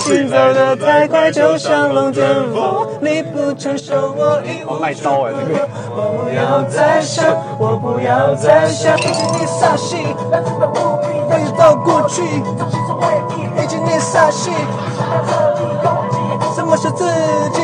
心走的太快，就像龙卷风，你不承受我已无法承。我不要再想，我不要再想。已经念啥心，不必到过去，已经念啥心，什么是自己？